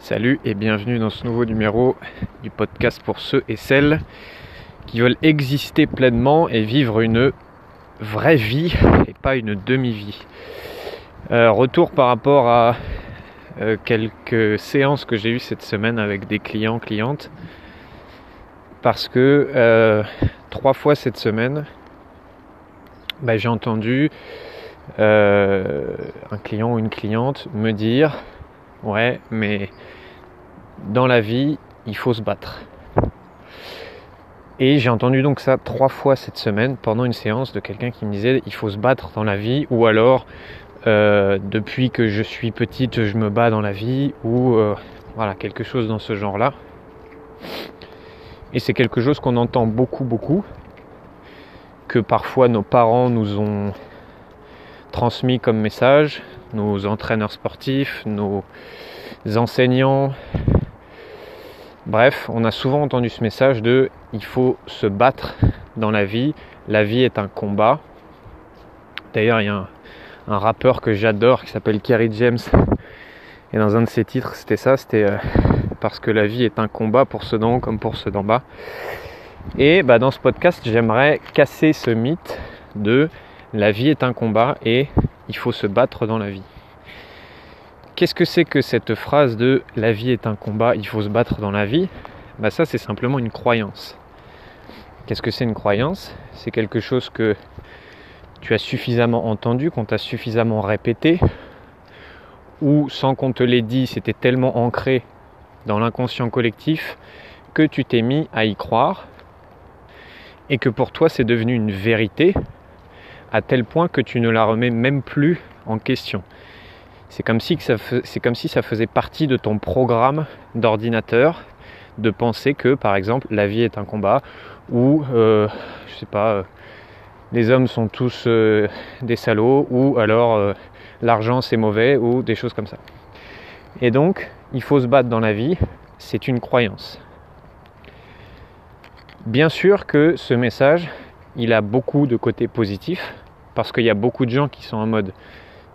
Salut et bienvenue dans ce nouveau numéro du podcast pour ceux et celles qui veulent exister pleinement et vivre une vraie vie et pas une demi-vie. Euh, retour par rapport à euh, quelques séances que j'ai eues cette semaine avec des clients, clientes. Parce que euh, trois fois cette semaine, bah, j'ai entendu un client ou une cliente me dire Ouais, mais dans la vie, il faut se battre. Et j'ai entendu donc ça trois fois cette semaine pendant une séance de quelqu'un qui me disait il faut se battre dans la vie ou alors euh, depuis que je suis petite je me bats dans la vie ou euh, voilà quelque chose dans ce genre là. Et c'est quelque chose qu'on entend beaucoup beaucoup que parfois nos parents nous ont transmis comme message, nos entraîneurs sportifs, nos enseignants. Bref, on a souvent entendu ce message de il faut se battre dans la vie, la vie est un combat. D'ailleurs, il y a un, rappeur que j'adore qui s'appelle Kerry James. Et dans un de ses titres, c'était ça, c'était euh, parce que la vie est un combat pour ceux d'en haut comme pour ceux d'en bas. Et bah, dans ce podcast, j'aimerais casser ce mythe de la vie est un combat et il faut se battre dans la vie. Qu'est-ce que c'est que cette phrase de la vie est un combat, il faut se battre dans la vie bah Ça, c'est simplement une croyance. Qu'est-ce que c'est une croyance? C'est quelque chose que tu as suffisamment entendu, qu'on t'a suffisamment répété, ou sans qu'on te l'ait dit, c'était tellement ancré dans l'inconscient collectif que tu t'es mis à y croire et que pour toi c'est devenu une vérité à tel point que tu ne la remets même plus en question. C'est comme, si ça faisait partie de ton programme d'ordinateur de penser que, par exemple, la vie est un combat ou, euh, je sais pas, euh, les hommes sont tous euh, des salauds ou alors l'argent c'est mauvais ou des choses comme ça. Et donc, il faut se battre dans la vie, c'est une croyance. Bien sûr que ce message, il a beaucoup de côtés positifs, parce qu'il y a beaucoup de gens qui sont en mode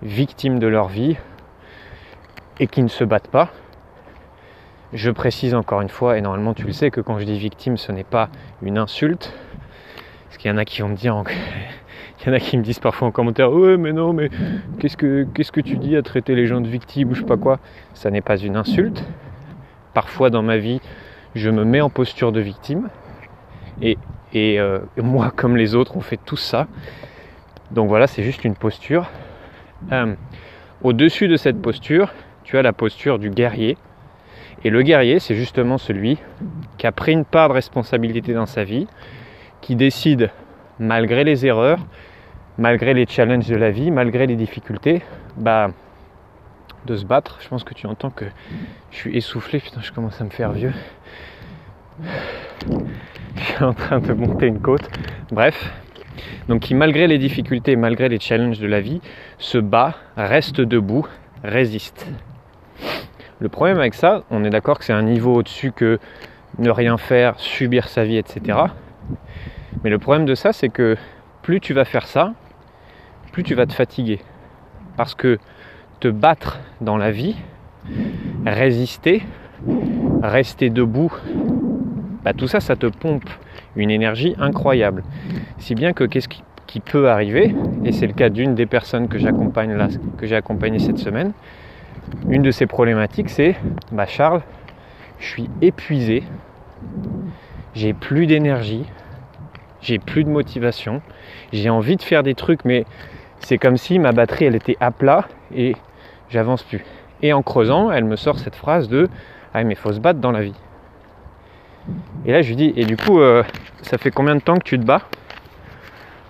victime de leur vie et qui ne se battent pas. Je précise encore une fois, et normalement tu le sais, que quand je dis victime, ce n'est pas une insulte. Parce qu'il y en a qui vont me dire, en qui me disent parfois en commentaire, ouais mais non, mais qu'est-ce que, tu dis à traiter les gens de victimes ou je sais pas quoi? Ça n'est pas une insulte. Parfois dans ma vie, je me mets en posture de victime. Et, et euh, moi, comme les autres, on fait tout ça. Donc voilà, c'est juste une posture. Euh, au-dessus de cette posture, tu as la posture du guerrier. Et le guerrier, c'est justement celui qui a pris une part de responsabilité dans sa vie, qui décide, malgré les erreurs, malgré les challenges de la vie, malgré les difficultés, bah, de se battre. Je pense que tu entends que je suis essoufflé, putain, je commence à me faire vieux. Je suis en train de monter une côte. Bref, donc qui malgré les difficultés, malgré les challenges de la vie, se bat, reste debout, résiste. Le problème avec ça, on est d'accord que c'est un niveau au-dessus que ne rien faire, subir sa vie, etc. Mais le problème de ça, c'est que plus tu vas faire ça, plus tu vas te fatiguer. Parce que te battre dans la vie, résister, rester debout, bah, tout ça, ça te pompe une énergie incroyable. Si bien que qu'est-ce qui, peut arriver, et c'est le cas d'une des personnes que j'ai accompagné cette semaine, une de ces problématiques c'est bah Charles, je suis épuisé, j'ai plus d'énergie, j'ai plus de motivation, j'ai envie de faire des trucs, mais c'est comme si ma batterie elle était à plat et j'avance plus. Et en creusant, elle me sort cette phrase de Ah mais faut se battre dans la vie. Et là, je lui dis, et du coup, euh, ça fait combien de temps que tu te bats?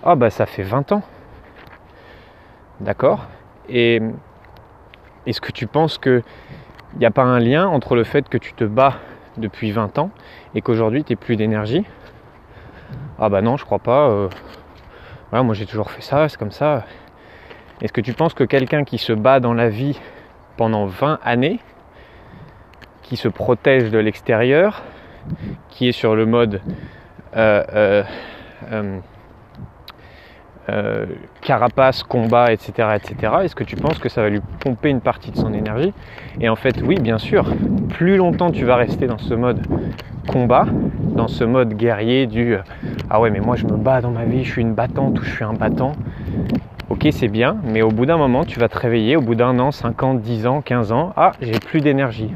Ah, bah, ça fait 20 ans. D'accord? Et est-ce que tu penses qu'il n'y a pas un lien entre le fait que tu te bats depuis 20 ans et qu'aujourd'hui, tu n'es plus d'énergie? Ah, bah non, je crois pas. Euh, moi, j'ai toujours fait ça, c'est comme ça. Est-ce que tu penses que quelqu'un qui se bat dans la vie pendant 20 années, qui se protège de l'extérieur, qui est sur le mode euh, euh, euh, carapace, combat, etc., etc. Est-ce que tu penses que ça va lui pomper une partie de son énergie? Et en fait, oui, bien sûr. Plus longtemps tu vas rester dans ce mode combat, dans ce mode guerrier du ah ouais, mais moi je me bats dans ma vie, je suis une battante ou je suis un battant. Ok, c'est bien, mais au bout d'un moment, tu vas te réveiller, au bout d'un an, 5 ans, 10 ans, 15 ans, ah, j'ai plus d'énergie.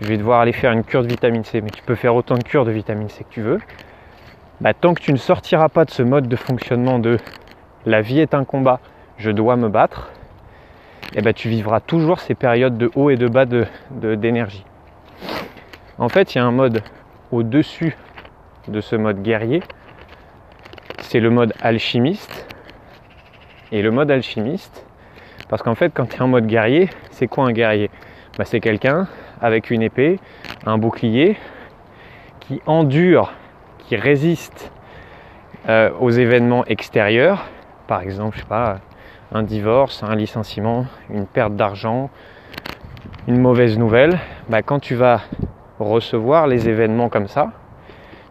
Je vais devoir aller faire une cure de vitamine C, mais tu peux faire autant de cures de vitamine C que tu veux. Bah, tant que tu ne sortiras pas de ce mode de fonctionnement de la vie est un combat, je dois me battre, et eh ben, tu vivras toujours ces périodes de haut et de bas d'énergie. De, en fait, il y a un mode au-dessus de ce mode guerrier, c'est le mode alchimiste. Et le mode alchimiste, parce qu'en fait, quand tu es en mode guerrier, c'est quoi un guerrier? Bah, C'est quelqu'un avec une épée, un bouclier, qui endure qui résistent euh, aux événements extérieurs, par exemple, je sais pas, un divorce, un licenciement, une perte d'argent, une mauvaise nouvelle, bah, quand tu vas recevoir les événements comme ça,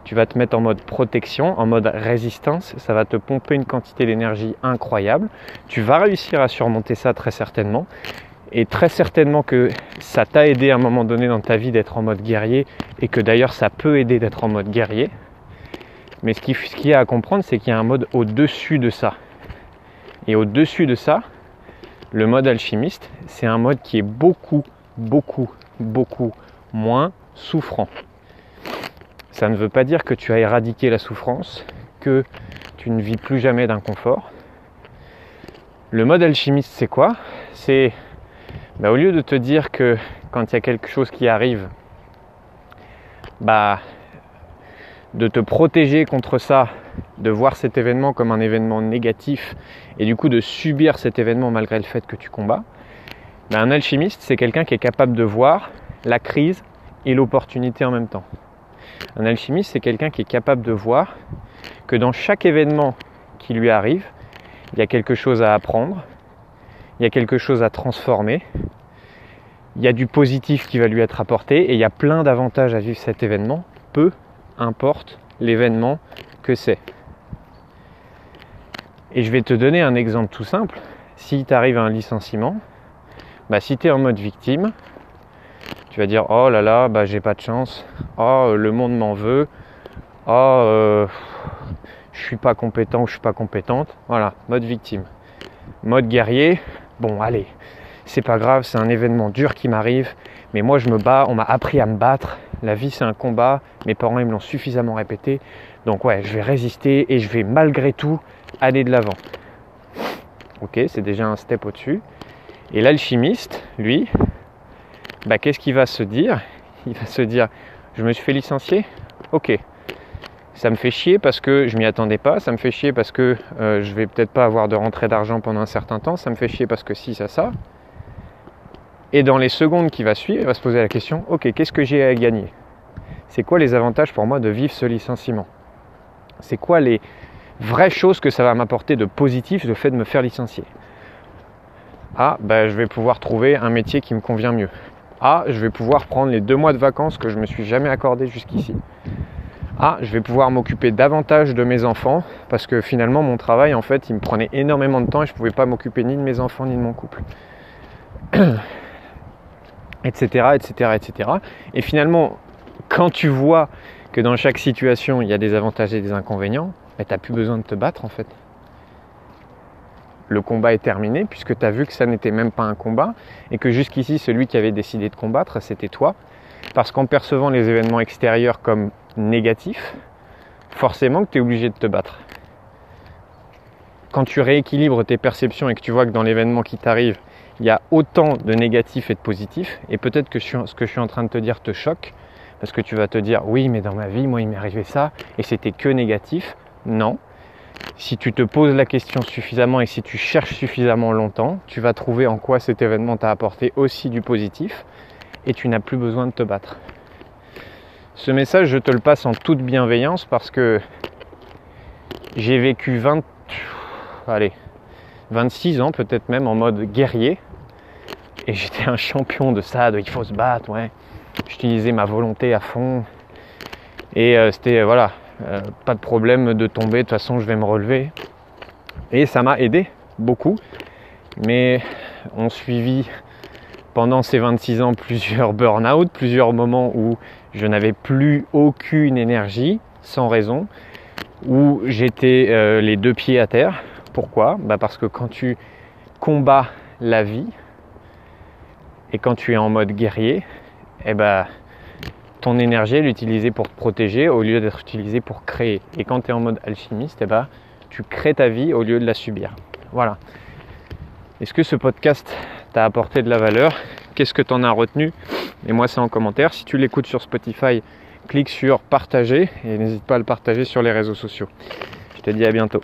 tu vas te mettre en mode protection, en mode résistance, ça va te pomper une quantité d'énergie incroyable. Tu vas réussir à surmonter ça très certainement. Et très certainement que ça t'a aidé à un moment donné dans ta vie d'être en mode guerrier et que d'ailleurs ça peut aider d'être en mode guerrier. Mais ce qu'il y a à comprendre, c'est qu'il y a un mode au-dessus de ça. Et au-dessus de ça, le mode alchimiste, c'est un mode qui est beaucoup, beaucoup, beaucoup moins souffrant. Ça ne veut pas dire que tu as éradiqué la souffrance, que tu ne vis plus jamais d'inconfort. Le mode alchimiste, c'est quoi? C'est bah, au lieu de te dire que quand il y a quelque chose qui arrive, bah de te protéger contre ça, de voir cet événement comme un événement négatif et du coup de subir cet événement malgré le fait que tu combats, ben un alchimiste, c'est quelqu'un qui est capable de voir la crise et l'opportunité en même temps. Un alchimiste, c'est quelqu'un qui est capable de voir que dans chaque événement qui lui arrive, il y a quelque chose à apprendre, il y a quelque chose à transformer, il y a du positif qui va lui être apporté et il y a plein d'avantages à vivre cet événement, peu importe l'événement que c'est. Et je vais te donner un exemple tout simple. Si t'arrive un licenciement, bah si tu es en mode victime, tu vas dire oh là là, bah j'ai pas de chance, oh le monde m'en veut, oh euh, je suis pas compétent ou je suis pas compétente. Voilà, mode victime. Mode guerrier, bon allez, c'est pas grave, c'est un événement dur qui m'arrive, mais moi je me bats, on m'a appris à me battre, la vie c'est un combat, mes parents ils me l'ont suffisamment répété, donc ouais, je vais résister et je vais malgré tout aller de l'avant. Ok, c'est déjà un step au-dessus. Et l'alchimiste, lui, bah, qu'est-ce qu'il va se dire? Il va se dire, je me suis fait licencier? Ok, ça me fait chier parce que je m'y attendais pas, ça me fait chier parce que euh, je vais peut-être pas avoir de rentrée d'argent pendant un certain temps, ça me fait chier parce que si, ça, ça. Et dans les secondes qui va suivre, il va se poser la question, ok, qu'est-ce que j'ai à gagner? C'est quoi les avantages pour moi de vivre ce licenciement? C'est quoi les vraies choses que ça va m'apporter de positif le fait de me faire licencier? Ah, ben, je vais pouvoir trouver un métier qui me convient mieux. Ah, je vais pouvoir prendre les deux mois de vacances que je me suis jamais accordé jusqu'ici. Ah, je vais pouvoir m'occuper davantage de mes enfants parce que finalement mon travail en fait il me prenait énormément de temps et je ne pouvais pas m'occuper ni de mes enfants ni de mon couple. etc., etc., etc. Et finalement, quand tu vois que dans chaque situation, il y a des avantages et des inconvénients, ben, tu n'as plus besoin de te battre en fait. Le combat est terminé puisque tu as vu que ça n'était même pas un combat et que jusqu'ici, celui qui avait décidé de combattre, c'était toi. Parce qu'en percevant les événements extérieurs comme négatifs, forcément que tu es obligé de te battre. Quand tu rééquilibres tes perceptions et que tu vois que dans l'événement qui t'arrive, il y a autant de négatifs et de positifs, et peut-être que ce que je suis en train de te dire te choque, parce que tu vas te dire oui mais dans ma vie moi il m'est arrivé ça et c'était que négatif. Non. Si tu te poses la question suffisamment et si tu cherches suffisamment longtemps, tu vas trouver en quoi cet événement t'a apporté aussi du positif et tu n'as plus besoin de te battre. Ce message, je te le passe en toute bienveillance parce que j'ai vécu 20, allez, 26 ans peut-être même en mode guerrier et j'étais un champion de ça, de il faut se battre, ouais. J'utilisais ma volonté à fond. Et euh, c'était, voilà, euh, pas de problème de tomber, de toute façon je vais me relever. Et ça m'a aidé beaucoup. Mais on suivit pendant ces 26 ans plusieurs burn-out, plusieurs moments où je n'avais plus aucune énergie, sans raison, où j'étais euh, les deux pieds à terre. Pourquoi? Bah Parce que quand tu combats la vie et quand tu es en mode guerrier, eh ben, ton énergie est utilisée pour te protéger au lieu d'être utilisée pour créer. Et quand tu es en mode alchimiste, eh ben, tu crées ta vie au lieu de la subir. Voilà. Est-ce que ce podcast t'a apporté de la valeur? Qu'est-ce que tu en as retenu Et moi, c'est en commentaire. Si tu l'écoutes sur Spotify, clique sur partager et n'hésite pas à le partager sur les réseaux sociaux. Je te dis à bientôt.